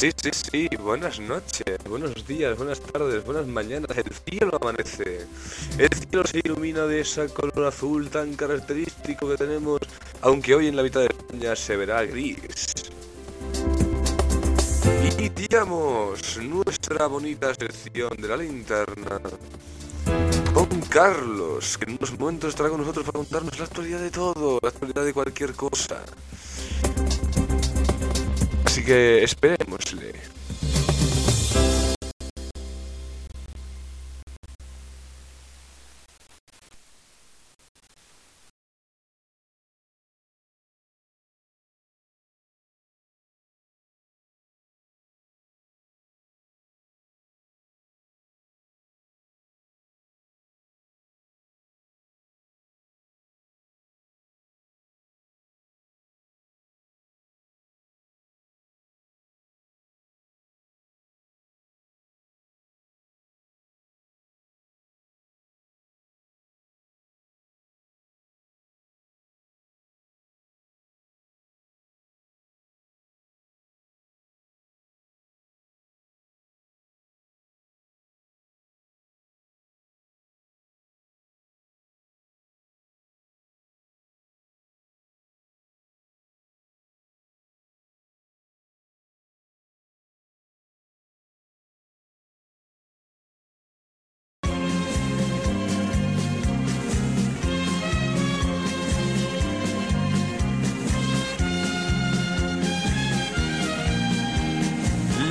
Sí, sí, sí, buenas noches, buenos días, buenas tardes, buenas mañanas. El cielo amanece. El cielo se ilumina de ese color azul tan característico que tenemos, aunque hoy en la mitad de España se verá gris. Iniciamos nuestra bonita sección de la linterna con Carlos, que en unos momentos estará con nosotros para contarnos la actualidad de todo, la actualidad de cualquier cosa. Así que esperémosle.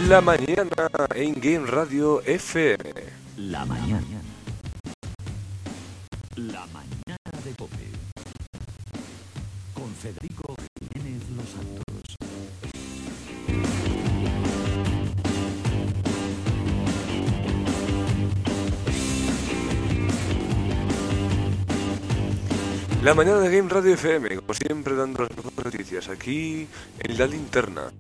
La mañana en Game Radio FM. La mañana. La mañana de Cope. Con Federico Jiménez Los Santos. La mañana de Game Radio FM, como siempre dando las mejores noticias aquí en la linterna.